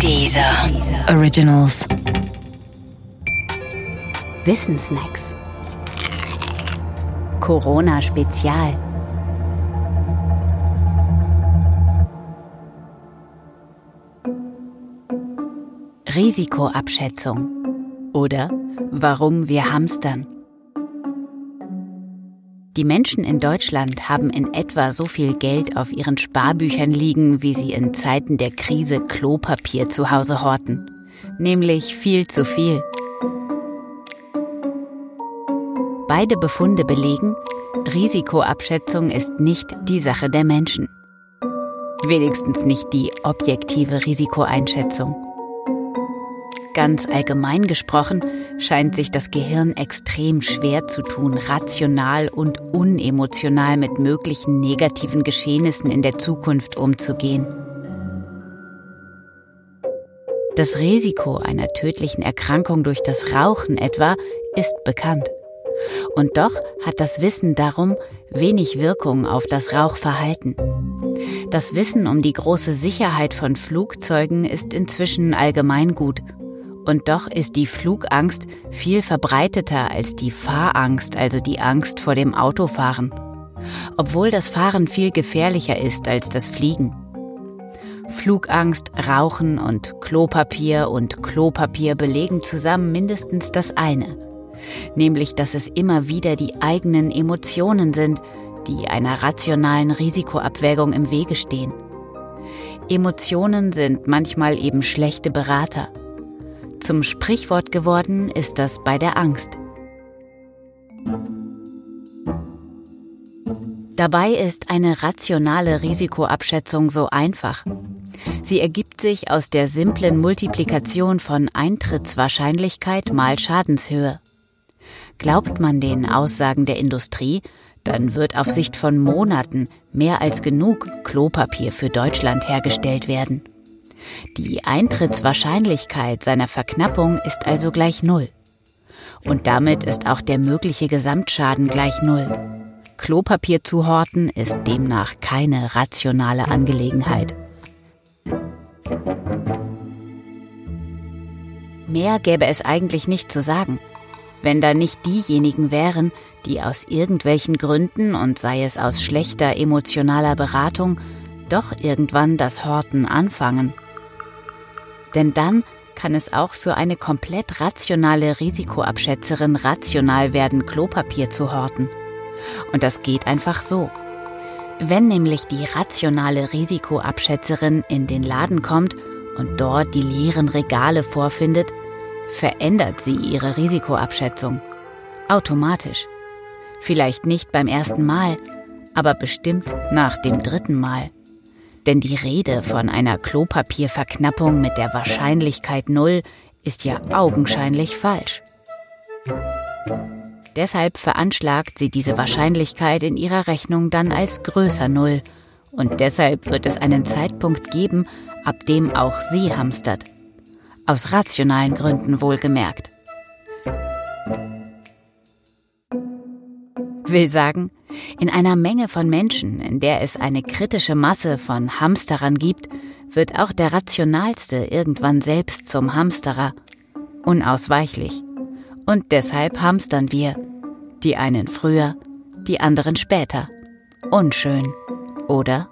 Dieser Originals. Wissensnacks. Corona Spezial. Risikoabschätzung oder warum wir hamstern. Die Menschen in Deutschland haben in etwa so viel Geld auf ihren Sparbüchern liegen, wie sie in Zeiten der Krise Klopapier zu Hause horten. Nämlich viel zu viel. Beide Befunde belegen, Risikoabschätzung ist nicht die Sache der Menschen. Wenigstens nicht die objektive Risikoeinschätzung. Ganz allgemein gesprochen scheint sich das Gehirn extrem schwer zu tun, rational und unemotional mit möglichen negativen Geschehnissen in der Zukunft umzugehen. Das Risiko einer tödlichen Erkrankung durch das Rauchen etwa ist bekannt. Und doch hat das Wissen darum wenig Wirkung auf das Rauchverhalten. Das Wissen um die große Sicherheit von Flugzeugen ist inzwischen allgemeingut und doch ist die Flugangst viel verbreiteter als die Fahrangst, also die Angst vor dem Autofahren. Obwohl das Fahren viel gefährlicher ist als das Fliegen. Flugangst, Rauchen und Klopapier und Klopapier belegen zusammen mindestens das eine, nämlich dass es immer wieder die eigenen Emotionen sind, die einer rationalen Risikoabwägung im Wege stehen. Emotionen sind manchmal eben schlechte Berater. Zum Sprichwort geworden ist das bei der Angst. Dabei ist eine rationale Risikoabschätzung so einfach. Sie ergibt sich aus der simplen Multiplikation von Eintrittswahrscheinlichkeit mal Schadenshöhe. Glaubt man den Aussagen der Industrie, dann wird auf Sicht von Monaten mehr als genug Klopapier für Deutschland hergestellt werden. Die Eintrittswahrscheinlichkeit seiner Verknappung ist also gleich Null. Und damit ist auch der mögliche Gesamtschaden gleich Null. Klopapier zu horten ist demnach keine rationale Angelegenheit. Mehr gäbe es eigentlich nicht zu sagen, wenn da nicht diejenigen wären, die aus irgendwelchen Gründen und sei es aus schlechter emotionaler Beratung doch irgendwann das Horten anfangen. Denn dann kann es auch für eine komplett rationale Risikoabschätzerin rational werden, Klopapier zu horten. Und das geht einfach so. Wenn nämlich die rationale Risikoabschätzerin in den Laden kommt und dort die leeren Regale vorfindet, verändert sie ihre Risikoabschätzung. Automatisch. Vielleicht nicht beim ersten Mal, aber bestimmt nach dem dritten Mal. Denn die Rede von einer Klopapierverknappung mit der Wahrscheinlichkeit Null ist ja augenscheinlich falsch. Deshalb veranschlagt sie diese Wahrscheinlichkeit in ihrer Rechnung dann als größer Null. Und deshalb wird es einen Zeitpunkt geben, ab dem auch sie hamstert. Aus rationalen Gründen wohlgemerkt. Will sagen, in einer Menge von Menschen, in der es eine kritische Masse von Hamsterern gibt, wird auch der Rationalste irgendwann selbst zum Hamsterer. Unausweichlich. Und deshalb hamstern wir. Die einen früher, die anderen später. Unschön, oder?